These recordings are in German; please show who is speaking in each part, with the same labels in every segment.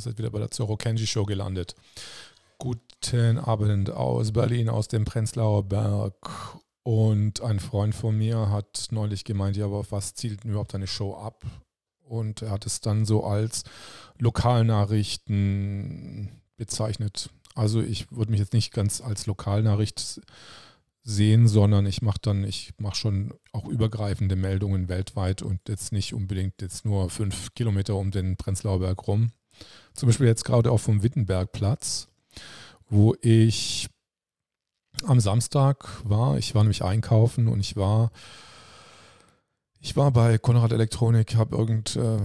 Speaker 1: ihr seid wieder bei der Zorro Kenji Show gelandet. Guten Abend aus Berlin, aus dem Prenzlauer Berg. Und ein Freund von mir hat neulich gemeint, ja, aber auf was zielt denn überhaupt eine Show ab? Und er hat es dann so als Lokalnachrichten bezeichnet. Also ich würde mich jetzt nicht ganz als Lokalnachricht sehen, sondern ich mache dann, ich mache schon auch übergreifende Meldungen weltweit und jetzt nicht unbedingt jetzt nur fünf Kilometer um den Prenzlauer Berg rum. Zum Beispiel jetzt gerade auch vom Wittenbergplatz, wo ich am Samstag war. Ich war nämlich einkaufen und ich war ich war bei Konrad Elektronik, habe irgend, äh,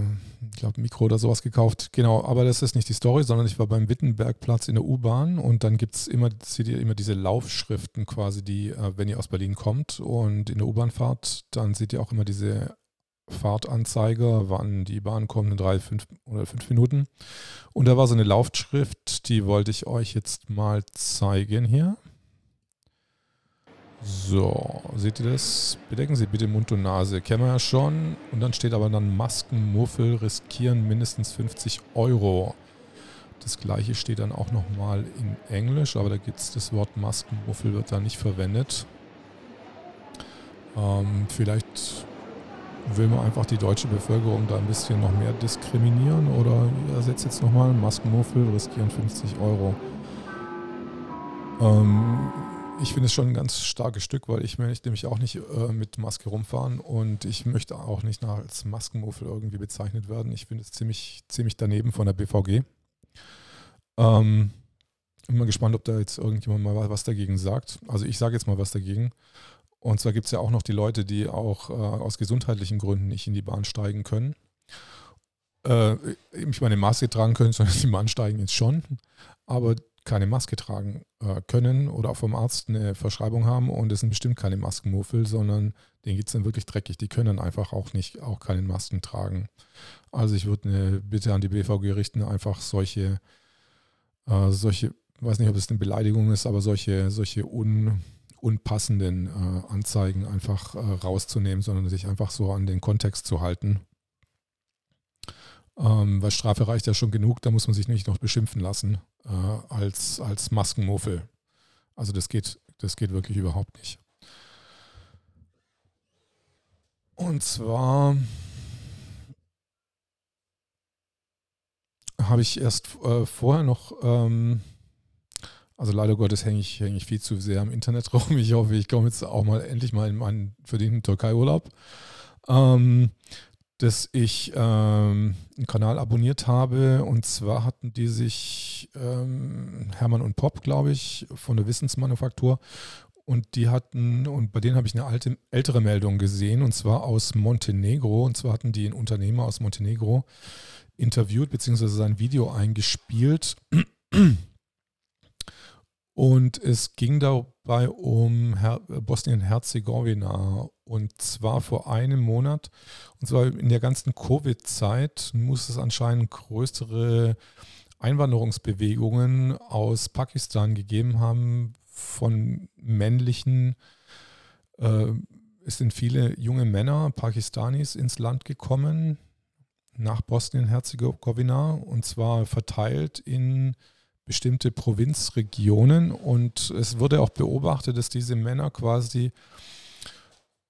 Speaker 1: ich glaube, Mikro oder sowas gekauft. Genau, aber das ist nicht die Story, sondern ich war beim Wittenbergplatz in der U-Bahn und dann gibt es immer, immer diese Laufschriften quasi, die, äh, wenn ihr aus Berlin kommt und in der U-Bahn fahrt, dann seht ihr auch immer diese Fahrtanzeiger, wann die Bahn kommt, in drei, fünf oder fünf Minuten. Und da war so eine Laufschrift, die wollte ich euch jetzt mal zeigen hier. So, seht ihr das? Bedecken Sie bitte Mund und Nase. Kennen wir ja schon. Und dann steht aber dann Maskenmuffel riskieren mindestens 50 Euro. Das gleiche steht dann auch nochmal in Englisch, aber da gibt es das Wort Maskenmuffel, wird da nicht verwendet. Ähm, vielleicht will man einfach die deutsche Bevölkerung da ein bisschen noch mehr diskriminieren oder ersetzt jetzt nochmal Maskenmuffel riskieren 50 Euro. Ähm, ich finde es schon ein ganz starkes Stück, weil ich möchte nämlich auch nicht äh, mit Maske rumfahren und ich möchte auch nicht als Maskenmuffel irgendwie bezeichnet werden. Ich finde es ziemlich, ziemlich daneben von der BVG. Ähm, bin mal gespannt, ob da jetzt irgendjemand mal was dagegen sagt. Also ich sage jetzt mal was dagegen. Und zwar gibt es ja auch noch die Leute, die auch äh, aus gesundheitlichen Gründen nicht in die Bahn steigen können. Äh, ich meine, Maske tragen können, sondern die Bahn steigen jetzt schon. Aber keine Maske tragen äh, können oder auch vom Arzt eine Verschreibung haben und es sind bestimmt keine Maskenmuffel, sondern denen geht es dann wirklich dreckig. Die können dann einfach auch nicht, auch keine Masken tragen. Also ich würde eine Bitte an die BVG richten, einfach solche, äh, solche, weiß nicht, ob es eine Beleidigung ist, aber solche, solche un, unpassenden äh, Anzeigen einfach äh, rauszunehmen, sondern sich einfach so an den Kontext zu halten. Ähm, weil Strafe reicht ja schon genug, da muss man sich nicht noch beschimpfen lassen äh, als, als Maskenmuffel. Also das geht, das geht wirklich überhaupt nicht. Und zwar habe ich erst äh, vorher noch, ähm, also leider Gottes hänge ich, häng ich viel zu sehr am Internet rum. Ich hoffe, ich komme jetzt auch mal endlich mal in meinen verdienten Türkei-Urlaub. Ähm, dass ich ähm, einen Kanal abonniert habe. Und zwar hatten die sich ähm, Hermann und Pop, glaube ich, von der Wissensmanufaktur. Und die hatten, und bei denen habe ich eine alte, ältere Meldung gesehen, und zwar aus Montenegro. Und zwar hatten die einen Unternehmer aus Montenegro interviewt, beziehungsweise sein Video eingespielt. Und es ging dabei um Bosnien-Herzegowina und zwar vor einem Monat. Und zwar in der ganzen Covid-Zeit muss es anscheinend größere Einwanderungsbewegungen aus Pakistan gegeben haben von männlichen. Äh, es sind viele junge Männer, Pakistanis, ins Land gekommen nach Bosnien-Herzegowina und zwar verteilt in bestimmte Provinzregionen und es wurde auch beobachtet, dass diese Männer quasi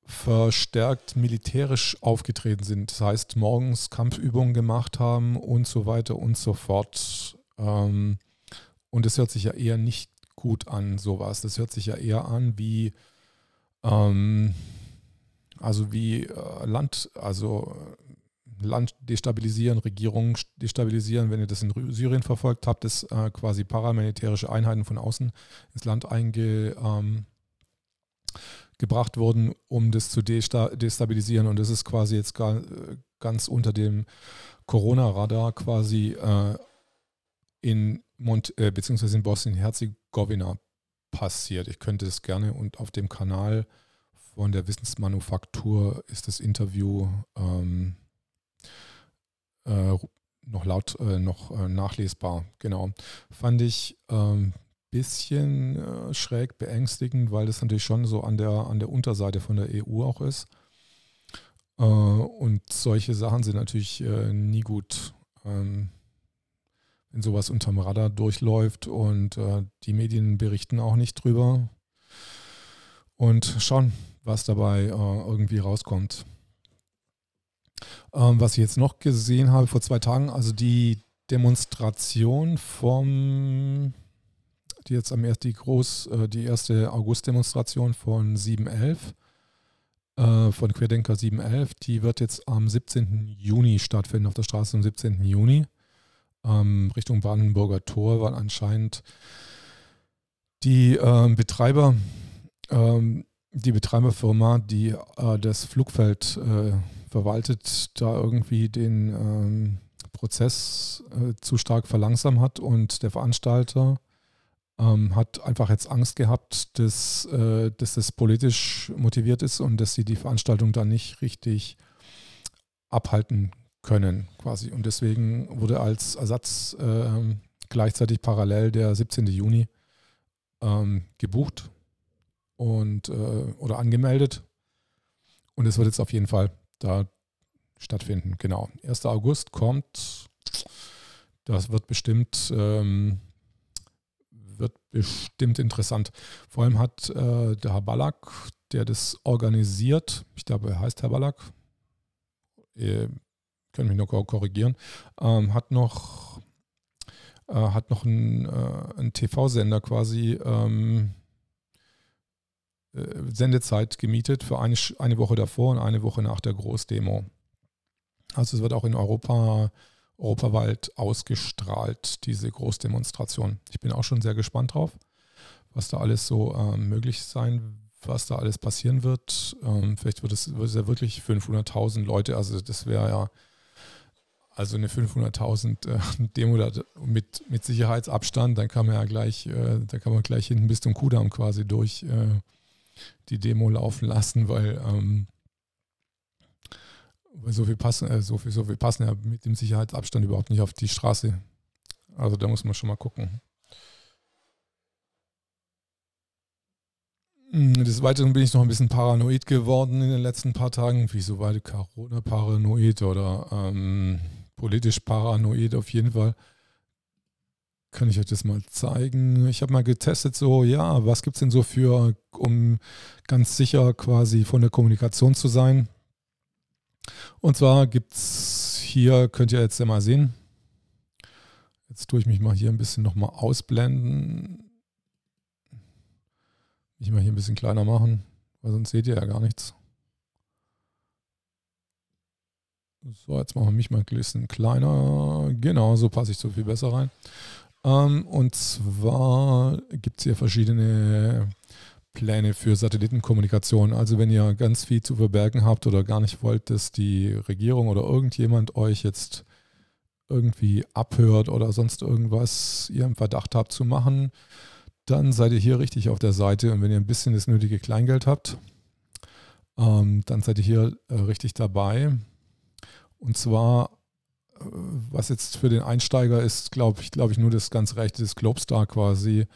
Speaker 1: verstärkt militärisch aufgetreten sind. Das heißt, morgens Kampfübungen gemacht haben und so weiter und so fort. Ähm, und das hört sich ja eher nicht gut an, sowas. Das hört sich ja eher an wie, ähm, also wie äh, Land, also Land destabilisieren, Regierungen destabilisieren. Wenn ihr das in Syrien verfolgt habt, dass äh, quasi paramilitärische Einheiten von außen ins Land eingebracht ähm, wurden, um das zu destabilisieren. Und das ist quasi jetzt gar, ganz unter dem Corona-Radar quasi äh, in Mont äh, beziehungsweise in Bosnien-Herzegowina passiert. Ich könnte es gerne und auf dem Kanal von der Wissensmanufaktur ist das Interview ähm, äh, noch laut, äh, noch äh, nachlesbar. Genau. Fand ich ein ähm, bisschen äh, schräg beängstigend, weil das natürlich schon so an der, an der Unterseite von der EU auch ist. Äh, und solche Sachen sind natürlich äh, nie gut. Ähm, wenn sowas unterm Radar durchläuft und äh, die Medien berichten auch nicht drüber und schauen, was dabei äh, irgendwie rauskommt. Ähm, was ich jetzt noch gesehen habe vor zwei Tagen, also die Demonstration vom, die jetzt am ersten, die groß, äh, die erste August-Demonstration von 711, äh, von Querdenker 711, die wird jetzt am 17. Juni stattfinden, auf der Straße am 17. Juni. Ähm, Richtung Brandenburger Tor, weil anscheinend die äh, Betreiber, ähm, die Betreiberfirma, die äh, das Flugfeld äh, verwaltet, da irgendwie den ähm, Prozess äh, zu stark verlangsamt hat und der Veranstalter ähm, hat einfach jetzt Angst gehabt, dass, äh, dass das politisch motiviert ist und dass sie die Veranstaltung dann nicht richtig abhalten können quasi. Und deswegen wurde als Ersatz äh, gleichzeitig parallel der 17. Juni ähm, gebucht und äh, oder angemeldet. Und es wird jetzt auf jeden Fall da stattfinden. Genau. 1. August kommt. Das wird bestimmt, ähm, wird bestimmt interessant. Vor allem hat äh, der Herr Ballack, der das organisiert, ich glaube, er heißt Herr Ballack, ihr könnt mich noch korrigieren, ähm, hat noch, äh, hat noch einen, äh, TV-Sender quasi ähm, äh, Sendezeit gemietet für eine, eine Woche davor und eine Woche nach der Großdemo. Also es wird auch in Europa, europaweit ausgestrahlt, diese Großdemonstration. Ich bin auch schon sehr gespannt drauf, was da alles so äh, möglich sein was da alles passieren wird. Ähm, vielleicht wird es, wird es ja wirklich 500.000 Leute, also das wäre ja also eine 500.000 äh, Demo mit, mit Sicherheitsabstand, dann kann man ja gleich, äh, da kann man gleich hinten bis zum Kudamm quasi durch äh, die Demo laufen lassen, weil ähm, weil so viel passen, äh, so viel, so viel passen ja mit dem Sicherheitsabstand überhaupt nicht auf die Straße. Also da muss man schon mal gucken. Hm, des Weiteren bin ich noch ein bisschen paranoid geworden in den letzten paar Tagen. Wieso war die Corona-Paranoid oder ähm, politisch paranoid auf jeden Fall. Kann ich euch das mal zeigen? Ich habe mal getestet, so, ja, was gibt es denn so für, um ganz sicher quasi von der Kommunikation zu sein? Und zwar gibt es hier, könnt ihr jetzt ja mal sehen. Jetzt tue ich mich mal hier ein bisschen nochmal ausblenden. Mich mal hier ein bisschen kleiner machen, weil sonst seht ihr ja gar nichts. So, jetzt machen wir mich mal ein bisschen kleiner. Genau, so passe ich so viel besser rein. Ähm, und zwar gibt es hier verschiedene Pläne für Satellitenkommunikation. Also wenn ihr ganz viel zu verbergen habt oder gar nicht wollt, dass die Regierung oder irgendjemand euch jetzt irgendwie abhört oder sonst irgendwas ihr im Verdacht habt zu machen, dann seid ihr hier richtig auf der Seite. Und wenn ihr ein bisschen das nötige Kleingeld habt, ähm, dann seid ihr hier äh, richtig dabei. Und zwar, was jetzt für den Einsteiger ist, glaube ich, glaube ich, nur das ganz rechte des Globestar quasi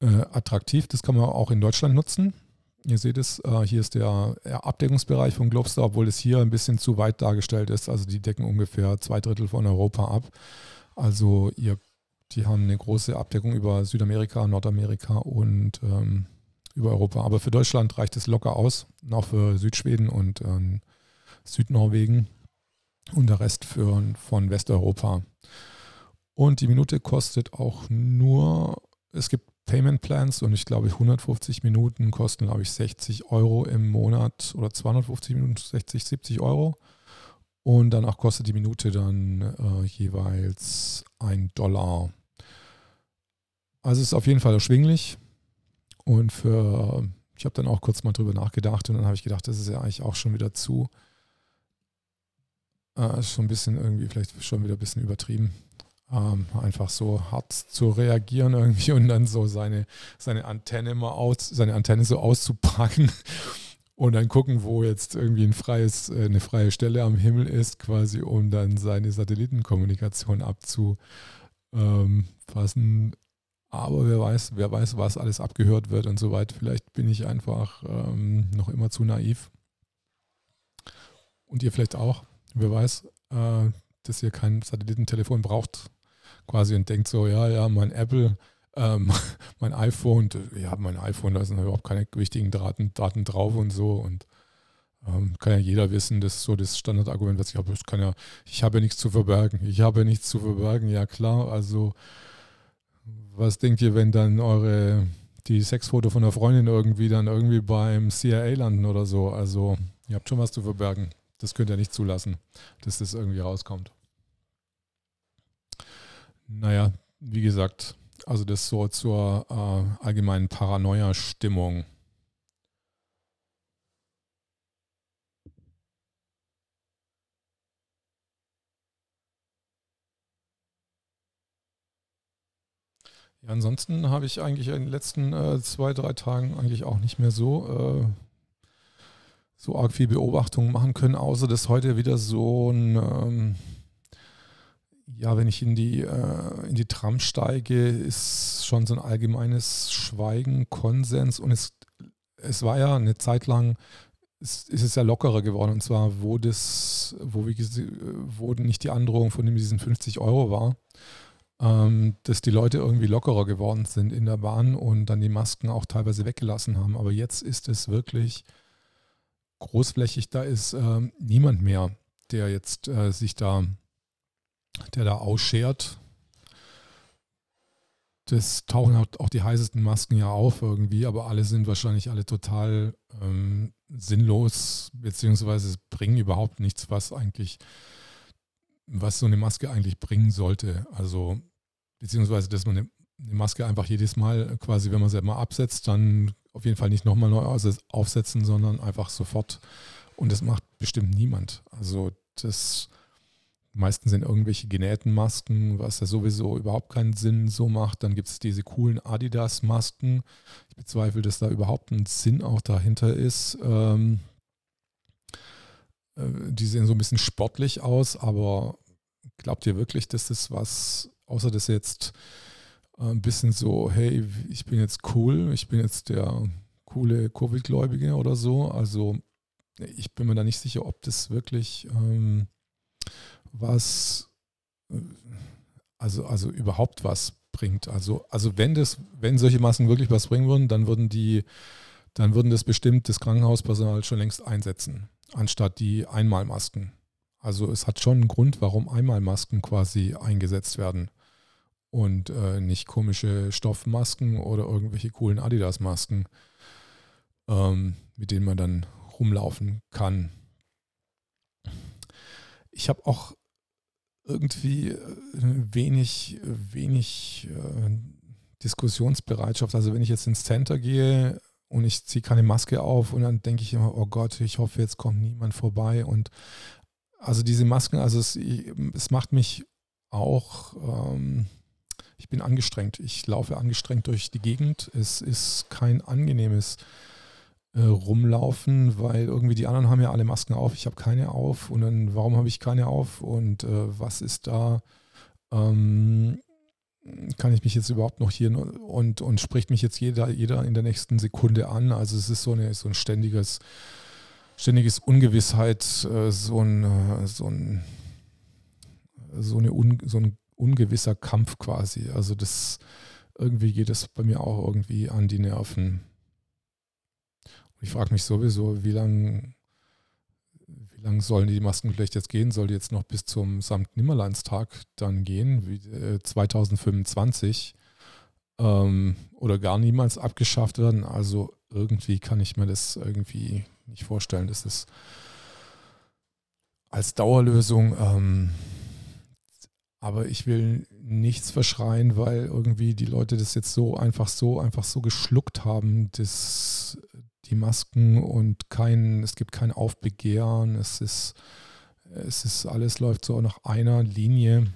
Speaker 1: äh, attraktiv. Das kann man auch in Deutschland nutzen. Ihr seht es, äh, hier ist der Abdeckungsbereich von Globestar, obwohl es hier ein bisschen zu weit dargestellt ist. Also die decken ungefähr zwei Drittel von Europa ab. Also ihr, die haben eine große Abdeckung über Südamerika, Nordamerika und ähm, über Europa. Aber für Deutschland reicht es locker aus, auch für Südschweden und ähm, Südnorwegen und der Rest für, von Westeuropa. Und die Minute kostet auch nur, es gibt Payment Plans und ich glaube 150 Minuten kosten glaube ich 60 Euro im Monat oder 250 Minuten 60, 70 Euro. Und danach kostet die Minute dann äh, jeweils ein Dollar. Also es ist auf jeden Fall erschwinglich. Und für, ich habe dann auch kurz mal drüber nachgedacht und dann habe ich gedacht, das ist ja eigentlich auch schon wieder zu, äh, ist schon ein bisschen irgendwie, vielleicht schon wieder ein bisschen übertrieben. Ähm, einfach so hart zu reagieren irgendwie und dann so seine, seine Antenne mal aus, seine Antenne so auszupacken und dann gucken, wo jetzt irgendwie ein freies, äh, eine freie Stelle am Himmel ist, quasi, um dann seine Satellitenkommunikation abzufassen. Aber wer weiß, wer weiß, was alles abgehört wird und so weiter. Vielleicht bin ich einfach ähm, noch immer zu naiv. Und ihr vielleicht auch wer weiß. Äh, dass ihr kein Satellitentelefon braucht, quasi und denkt so, ja, ja, mein Apple, ähm, mein iPhone, ja, mein iPhone, da sind überhaupt keine wichtigen Daten, Daten drauf und so und ähm, kann ja jeder wissen, das ist so das Standardargument, was ich habe, ich kann ja, ich habe ja nichts zu verbergen, ich habe ja nichts zu verbergen, ja klar, also was denkt ihr, wenn dann eure die Sexfoto von der Freundin irgendwie dann irgendwie beim CIA landen oder so? Also, ihr habt schon was zu verbergen. Das könnt ihr nicht zulassen, dass das irgendwie rauskommt. Naja, wie gesagt, also das so zur äh, allgemeinen Paranoia-Stimmung. Ja, ansonsten habe ich eigentlich in den letzten äh, zwei, drei Tagen eigentlich auch nicht mehr so, äh, so arg viel Beobachtung machen können, außer dass heute wieder so ein, ähm, ja, wenn ich in die, äh, in die Tram steige, ist schon so ein allgemeines Schweigen, Konsens und es, es war ja eine Zeit lang, ist, ist es ja lockerer geworden und zwar, wo das, wo, wie, wo nicht die Androhung von diesen 50 Euro war, ähm, dass die Leute irgendwie lockerer geworden sind in der Bahn und dann die Masken auch teilweise weggelassen haben. Aber jetzt ist es wirklich großflächig, da ist ähm, niemand mehr, der jetzt äh, sich da, der da ausschert. Das tauchen auch die heißesten Masken ja auf irgendwie, aber alle sind wahrscheinlich alle total ähm, sinnlos, beziehungsweise bringen überhaupt nichts, was eigentlich, was so eine Maske eigentlich bringen sollte. Also beziehungsweise dass man eine, Maske einfach jedes Mal quasi, wenn man sie mal absetzt, dann auf jeden Fall nicht nochmal neu aufsetzen, sondern einfach sofort. Und das macht bestimmt niemand. Also das meistens sind irgendwelche genähten Masken, was ja sowieso überhaupt keinen Sinn so macht. Dann gibt es diese coolen Adidas-Masken. Ich bezweifle, dass da überhaupt ein Sinn auch dahinter ist. Ähm, äh, die sehen so ein bisschen sportlich aus, aber glaubt ihr wirklich, dass das was außer dass jetzt ein bisschen so, hey, ich bin jetzt cool, ich bin jetzt der coole Covid-Gläubige oder so. Also ich bin mir da nicht sicher, ob das wirklich ähm, was, äh, also, also überhaupt was bringt. Also, also wenn das, wenn solche Masken wirklich was bringen würden, dann würden die, dann würden das bestimmt das Krankenhauspersonal schon längst einsetzen, anstatt die Einmalmasken. Also es hat schon einen Grund, warum Einmalmasken quasi eingesetzt werden und äh, nicht komische Stoffmasken oder irgendwelche coolen Adidas-Masken, ähm, mit denen man dann rumlaufen kann. Ich habe auch irgendwie äh, wenig, wenig äh, Diskussionsbereitschaft. Also wenn ich jetzt ins Center gehe und ich ziehe keine Maske auf und dann denke ich immer, oh Gott, ich hoffe, jetzt kommt niemand vorbei. Und also diese Masken, also es, es macht mich auch ähm, ich bin angestrengt. Ich laufe angestrengt durch die Gegend. Es ist kein angenehmes äh, Rumlaufen, weil irgendwie die anderen haben ja alle Masken auf. Ich habe keine auf. Und dann, warum habe ich keine auf? Und äh, was ist da? Ähm, kann ich mich jetzt überhaupt noch hier und, und spricht mich jetzt jeder, jeder in der nächsten Sekunde an? Also es ist so, eine, so ein ständiges, ständiges Ungewissheit, äh, so ein, äh, so ein so, eine Un, so ein ungewisser Kampf quasi. Also das irgendwie geht es bei mir auch irgendwie an die Nerven. Und ich frage mich sowieso, wie lange wie lang sollen die Maskenpflicht jetzt gehen? Soll die jetzt noch bis zum Sankt Nimmerleinstag dann gehen, wie, äh, 2025? Ähm, oder gar niemals abgeschafft werden? Also irgendwie kann ich mir das irgendwie nicht vorstellen, dass das als Dauerlösung ähm, aber ich will nichts verschreien, weil irgendwie die Leute das jetzt so einfach so, einfach so geschluckt haben, das, die Masken und kein, es gibt kein Aufbegehren, es ist, es ist, alles läuft so nach einer Linie.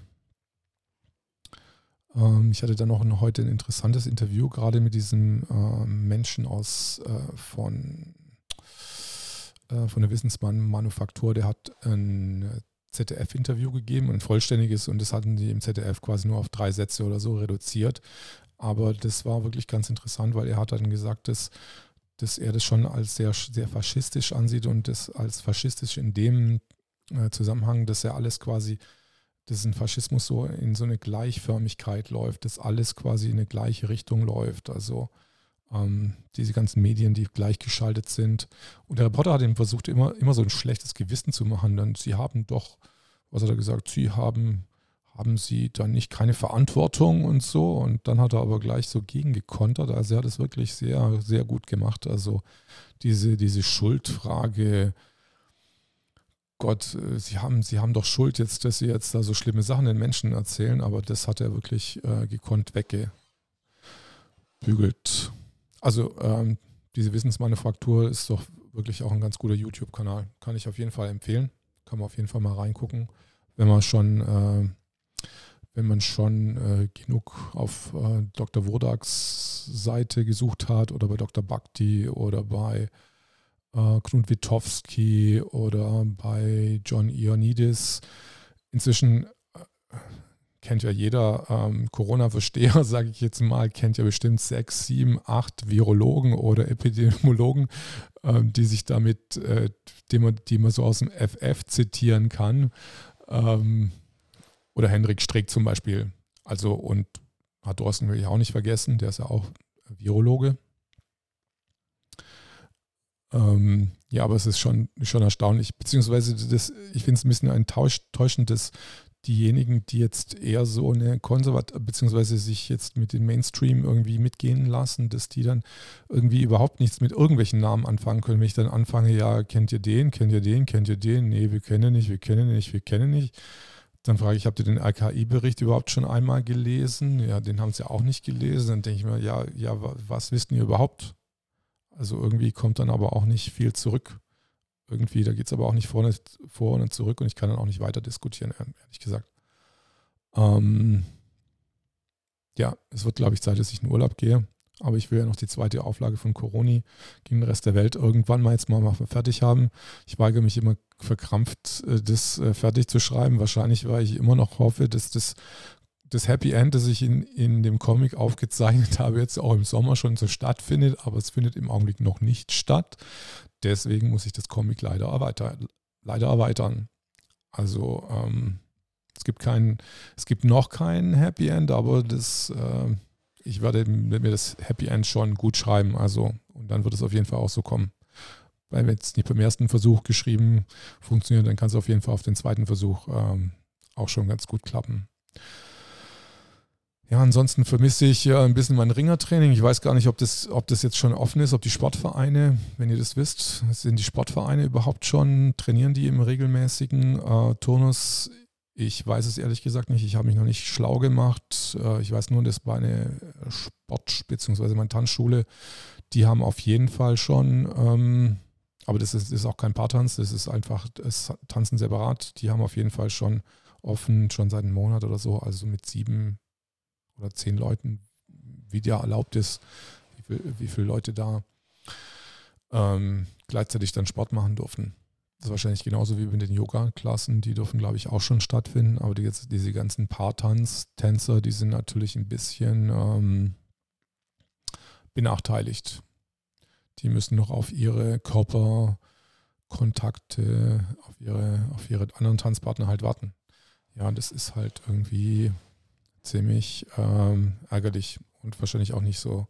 Speaker 1: Ähm, ich hatte dann noch heute ein interessantes Interview, gerade mit diesem äh, Menschen aus äh, von, äh, von der Wissensmann-Manufaktur, der hat ein ZDF-Interview gegeben, ein vollständiges, und das hatten die im ZDF quasi nur auf drei Sätze oder so reduziert. Aber das war wirklich ganz interessant, weil er hat dann gesagt, dass, dass er das schon als sehr, sehr faschistisch ansieht und das als faschistisch in dem äh, Zusammenhang, dass er alles quasi dass ein Faschismus so in so eine Gleichförmigkeit läuft, dass alles quasi in eine gleiche Richtung läuft. Also ähm, diese ganzen Medien, die gleichgeschaltet sind. Und der Reporter hat ihm versucht, immer, immer so ein schlechtes Gewissen zu machen. Denn sie haben doch, was hat er gesagt, sie haben, haben sie dann nicht keine Verantwortung und so. Und dann hat er aber gleich so gegengekontert. Also er hat es wirklich sehr, sehr gut gemacht. Also diese, diese Schuldfrage, Gott, äh, Sie haben, Sie haben doch Schuld jetzt, dass Sie jetzt da so schlimme Sachen den Menschen erzählen, aber das hat er wirklich äh, gekonnt weggebügelt. Also ähm, diese Wissensmanufaktur ist doch wirklich auch ein ganz guter YouTube-Kanal. Kann ich auf jeden Fall empfehlen. Kann man auf jeden Fall mal reingucken, wenn man schon, äh, wenn man schon äh, genug auf äh, Dr. Wodaks Seite gesucht hat oder bei Dr. Bhakti oder bei äh, Knut Witowski oder bei John Ioannidis. Inzwischen kennt ja jeder ähm, Corona-Versteher, sage ich jetzt mal, kennt ja bestimmt sechs, sieben, acht Virologen oder Epidemiologen, ähm, die sich damit, äh, die, man, die man so aus dem FF zitieren kann. Ähm, oder Henrik Strick zum Beispiel. Also, und hat Drosten will ich auch nicht vergessen, der ist ja auch Virologe. Ähm, ja, aber es ist schon, schon erstaunlich, beziehungsweise das, ich finde es ein bisschen ein täuschendes diejenigen, die jetzt eher so eine konservat beziehungsweise sich jetzt mit dem Mainstream irgendwie mitgehen lassen, dass die dann irgendwie überhaupt nichts mit irgendwelchen Namen anfangen können. Wenn ich dann anfange, ja, kennt ihr den, kennt ihr den, kennt ihr den? Nee, wir kennen nicht, wir kennen nicht, wir kennen nicht. Dann frage ich, habt ihr den RKI-Bericht überhaupt schon einmal gelesen? Ja, den haben sie auch nicht gelesen. Dann denke ich mir, ja, ja, was wisst ihr überhaupt? Also irgendwie kommt dann aber auch nicht viel zurück irgendwie, da geht es aber auch nicht vorne, vor und zurück und ich kann dann auch nicht weiter diskutieren, ehrlich gesagt. Ähm, ja, es wird, glaube ich, Zeit, dass ich in Urlaub gehe. Aber ich will ja noch die zweite Auflage von Coroni gegen den Rest der Welt irgendwann mal jetzt mal, mal fertig haben. Ich weigere mich immer verkrampft, äh, das äh, fertig zu schreiben. Wahrscheinlich, weil ich immer noch hoffe, dass das, das Happy End, das ich in, in dem Comic aufgezeichnet habe, jetzt auch im Sommer schon so stattfindet. Aber es findet im Augenblick noch nicht statt. Deswegen muss ich das Comic leider erweitern. Leider erweitern. Also ähm, es gibt kein, es gibt noch kein Happy End, aber das, äh, ich werde mir das Happy End schon gut schreiben. Also und dann wird es auf jeden Fall auch so kommen. Weil wenn es nicht beim ersten Versuch geschrieben funktioniert, dann kann es auf jeden Fall auf den zweiten Versuch ähm, auch schon ganz gut klappen. Ja, ansonsten vermisse ich ja ein bisschen mein Ringertraining. Ich weiß gar nicht, ob das, ob das jetzt schon offen ist, ob die Sportvereine, wenn ihr das wisst, sind die Sportvereine überhaupt schon, trainieren die im regelmäßigen äh, Turnus? Ich weiß es ehrlich gesagt nicht. Ich habe mich noch nicht schlau gemacht. Äh, ich weiß nur, dass meine Sport- bzw. meine Tanzschule, die haben auf jeden Fall schon, ähm, aber das ist, ist auch kein Paartanz, das ist einfach das Tanzen separat. Die haben auf jeden Fall schon offen, schon seit einem Monat oder so, also mit sieben oder zehn Leuten, wie der erlaubt ist, wie, viel, wie viele Leute da ähm, gleichzeitig dann Sport machen durften. Das ist wahrscheinlich genauso wie mit den Yoga-Klassen, die dürfen, glaube ich, auch schon stattfinden. Aber die, diese ganzen Paartanz-Tänzer, die sind natürlich ein bisschen ähm, benachteiligt. Die müssen noch auf ihre Körperkontakte, auf ihre, auf ihre anderen Tanzpartner halt warten. Ja, das ist halt irgendwie ziemlich ähm, ärgerlich und wahrscheinlich auch nicht so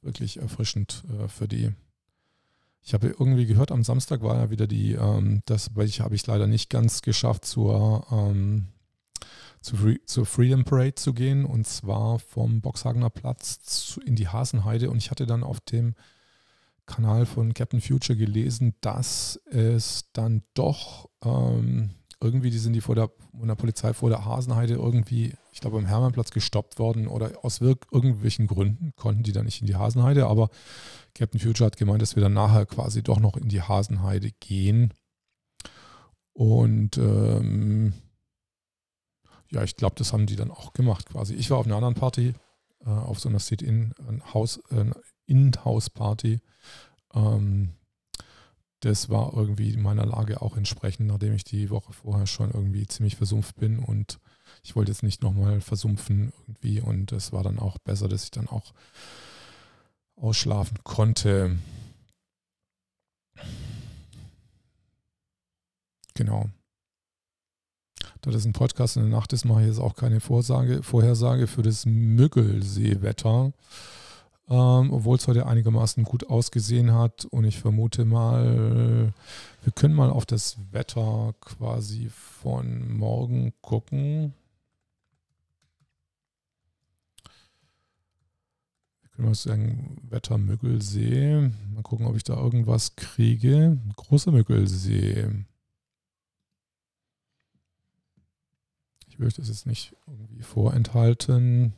Speaker 1: wirklich erfrischend äh, für die. Ich habe irgendwie gehört, am Samstag war ja wieder die, ähm, das weil ich habe ich leider nicht ganz geschafft, zur, ähm, zu Free, zur Freedom Parade zu gehen und zwar vom Boxhagener Platz zu, in die Hasenheide und ich hatte dann auf dem Kanal von Captain Future gelesen, dass es dann doch ähm, irgendwie, die sind die vor der, von der Polizei vor der Hasenheide irgendwie, ich glaube, am Hermannplatz gestoppt worden oder aus irgendwelchen Gründen konnten die dann nicht in die Hasenheide. Aber Captain Future hat gemeint, dass wir dann nachher quasi doch noch in die Hasenheide gehen. Und ähm, ja, ich glaube, das haben die dann auch gemacht quasi. Ich war auf einer anderen Party, äh, auf so einer Sit-In-House-Party. Äh, ähm, das war irgendwie meiner Lage auch entsprechend, nachdem ich die Woche vorher schon irgendwie ziemlich versumpft bin und ich wollte jetzt nicht nochmal versumpfen irgendwie und es war dann auch besser, dass ich dann auch ausschlafen konnte. Genau. Da das ein Podcast in der Nacht ist, mache ich jetzt auch keine Vorsage, Vorhersage für das Müggelseewetter. Ähm, obwohl es heute einigermaßen gut ausgesehen hat. Und ich vermute mal, wir können mal auf das Wetter quasi von morgen gucken. Wir können mal sagen, Wetter Müggelsee. Mal gucken, ob ich da irgendwas kriege. Großer Müggelsee. Ich möchte es jetzt nicht irgendwie vorenthalten.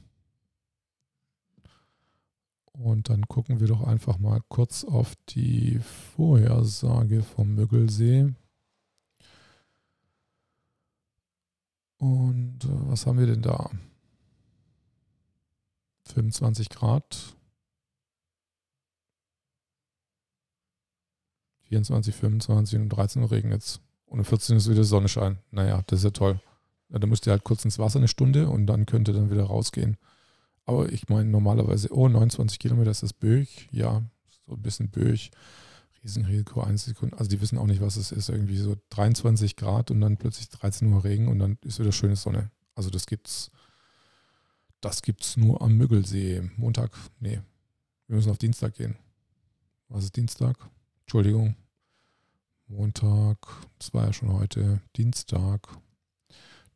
Speaker 1: Und dann gucken wir doch einfach mal kurz auf die Vorhersage vom Müggelsee. Und äh, was haben wir denn da? 25 Grad. 24, 25 und 13 Uhr regnet es. Und um 14 Uhr ist wieder Sonnenschein. Naja, das ist ja toll. Ja, da müsst ihr halt kurz ins Wasser eine Stunde und dann könnt ihr dann wieder rausgehen. Aber ich meine normalerweise, oh, 29 Kilometer ist das Böch. Ja, so ein bisschen Böch. Riesenrisiko, 1 Sekunde. Also die wissen auch nicht, was es ist. Irgendwie so 23 Grad und dann plötzlich 13 Uhr Regen und dann ist wieder schöne Sonne. Also das gibt's, das gibt's nur am Müggelsee. Montag, nee. Wir müssen auf Dienstag gehen. Was ist Dienstag? Entschuldigung. Montag, das war ja schon heute. Dienstag.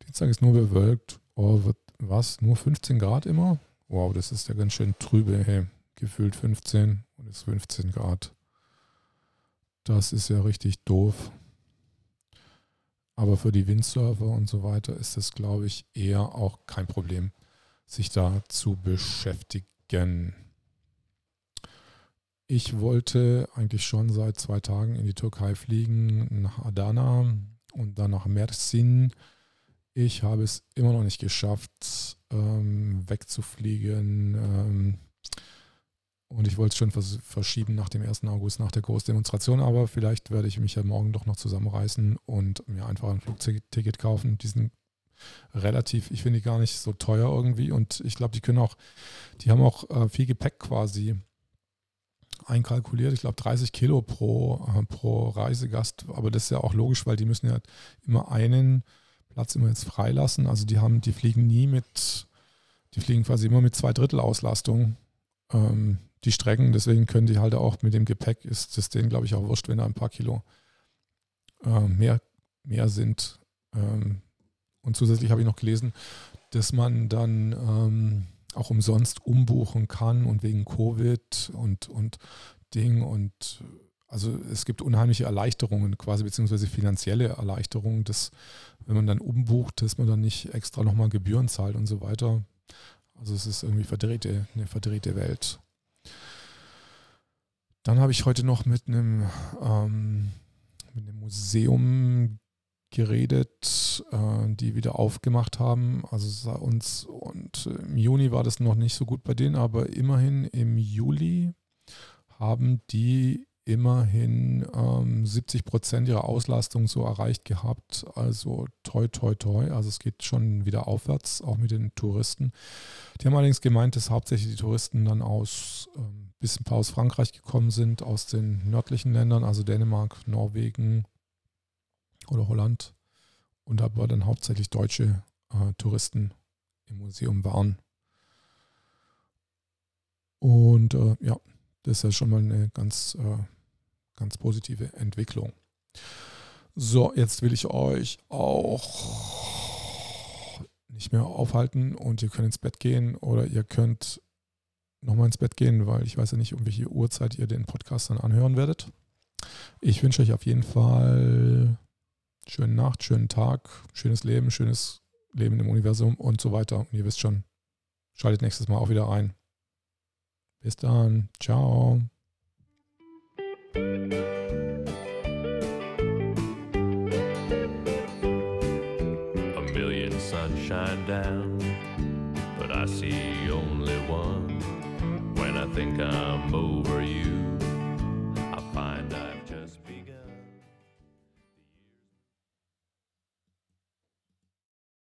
Speaker 1: Dienstag ist nur bewölkt. Oh, wird was? Nur 15 Grad immer? Wow, das ist ja ganz schön trübe. Hey, gefühlt 15 und es ist 15 Grad. Das ist ja richtig doof. Aber für die Windsurfer und so weiter ist das, glaube ich, eher auch kein Problem, sich da zu beschäftigen. Ich wollte eigentlich schon seit zwei Tagen in die Türkei fliegen, nach Adana und dann nach Mersin. Ich habe es immer noch nicht geschafft, ähm, wegzufliegen. Ähm, und ich wollte es schon vers verschieben nach dem 1. August, nach der Großdemonstration. Aber vielleicht werde ich mich ja morgen doch noch zusammenreißen und mir einfach ein Flugticket kaufen. Die sind relativ, ich finde die gar nicht so teuer irgendwie. Und ich glaube, die können auch, die haben auch äh, viel Gepäck quasi einkalkuliert. Ich glaube 30 Kilo pro, äh, pro Reisegast. Aber das ist ja auch logisch, weil die müssen ja immer einen Platz immer jetzt freilassen. Also die haben, die fliegen nie mit, die fliegen quasi immer mit zwei Drittel Auslastung. Ähm, die Strecken, deswegen können die halt auch mit dem Gepäck, ist das denen, glaube ich, auch wurscht, wenn da ein paar Kilo äh, mehr, mehr sind. Ähm, und zusätzlich habe ich noch gelesen, dass man dann ähm, auch umsonst umbuchen kann und wegen Covid und, und Ding und also es gibt unheimliche Erleichterungen quasi, beziehungsweise finanzielle Erleichterungen, dass wenn man dann umbucht, dass man dann nicht extra nochmal Gebühren zahlt und so weiter. Also es ist irgendwie verdrehte, eine verdrehte Welt. Dann habe ich heute noch mit einem, ähm, mit einem Museum geredet, äh, die wieder aufgemacht haben. Also uns und im Juni war das noch nicht so gut bei denen, aber immerhin im Juli haben die immerhin ähm, 70 Prozent ihrer Auslastung so erreicht gehabt. Also toi, toi, toi. Also es geht schon wieder aufwärts, auch mit den Touristen. Die haben allerdings gemeint, dass hauptsächlich die Touristen dann aus, ähm, bis ein paar aus Frankreich gekommen sind, aus den nördlichen Ländern, also Dänemark, Norwegen oder Holland. Und aber dann hauptsächlich deutsche äh, Touristen im Museum waren. Und äh, ja, das ist ja schon mal eine ganz äh, ganz positive Entwicklung. So, jetzt will ich euch auch nicht mehr aufhalten und ihr könnt ins Bett gehen oder ihr könnt nochmal ins Bett gehen, weil ich weiß ja nicht, um welche Uhrzeit ihr den Podcast dann anhören werdet. Ich wünsche euch auf jeden Fall schöne Nacht, schönen Tag, schönes Leben, schönes Leben im Universum und so weiter. Und ihr wisst schon, schaltet nächstes Mal auch wieder ein. Bis dann. Ciao.
Speaker 2: A million sunshine down, but I see only one. When I think I'm over you, I find I've just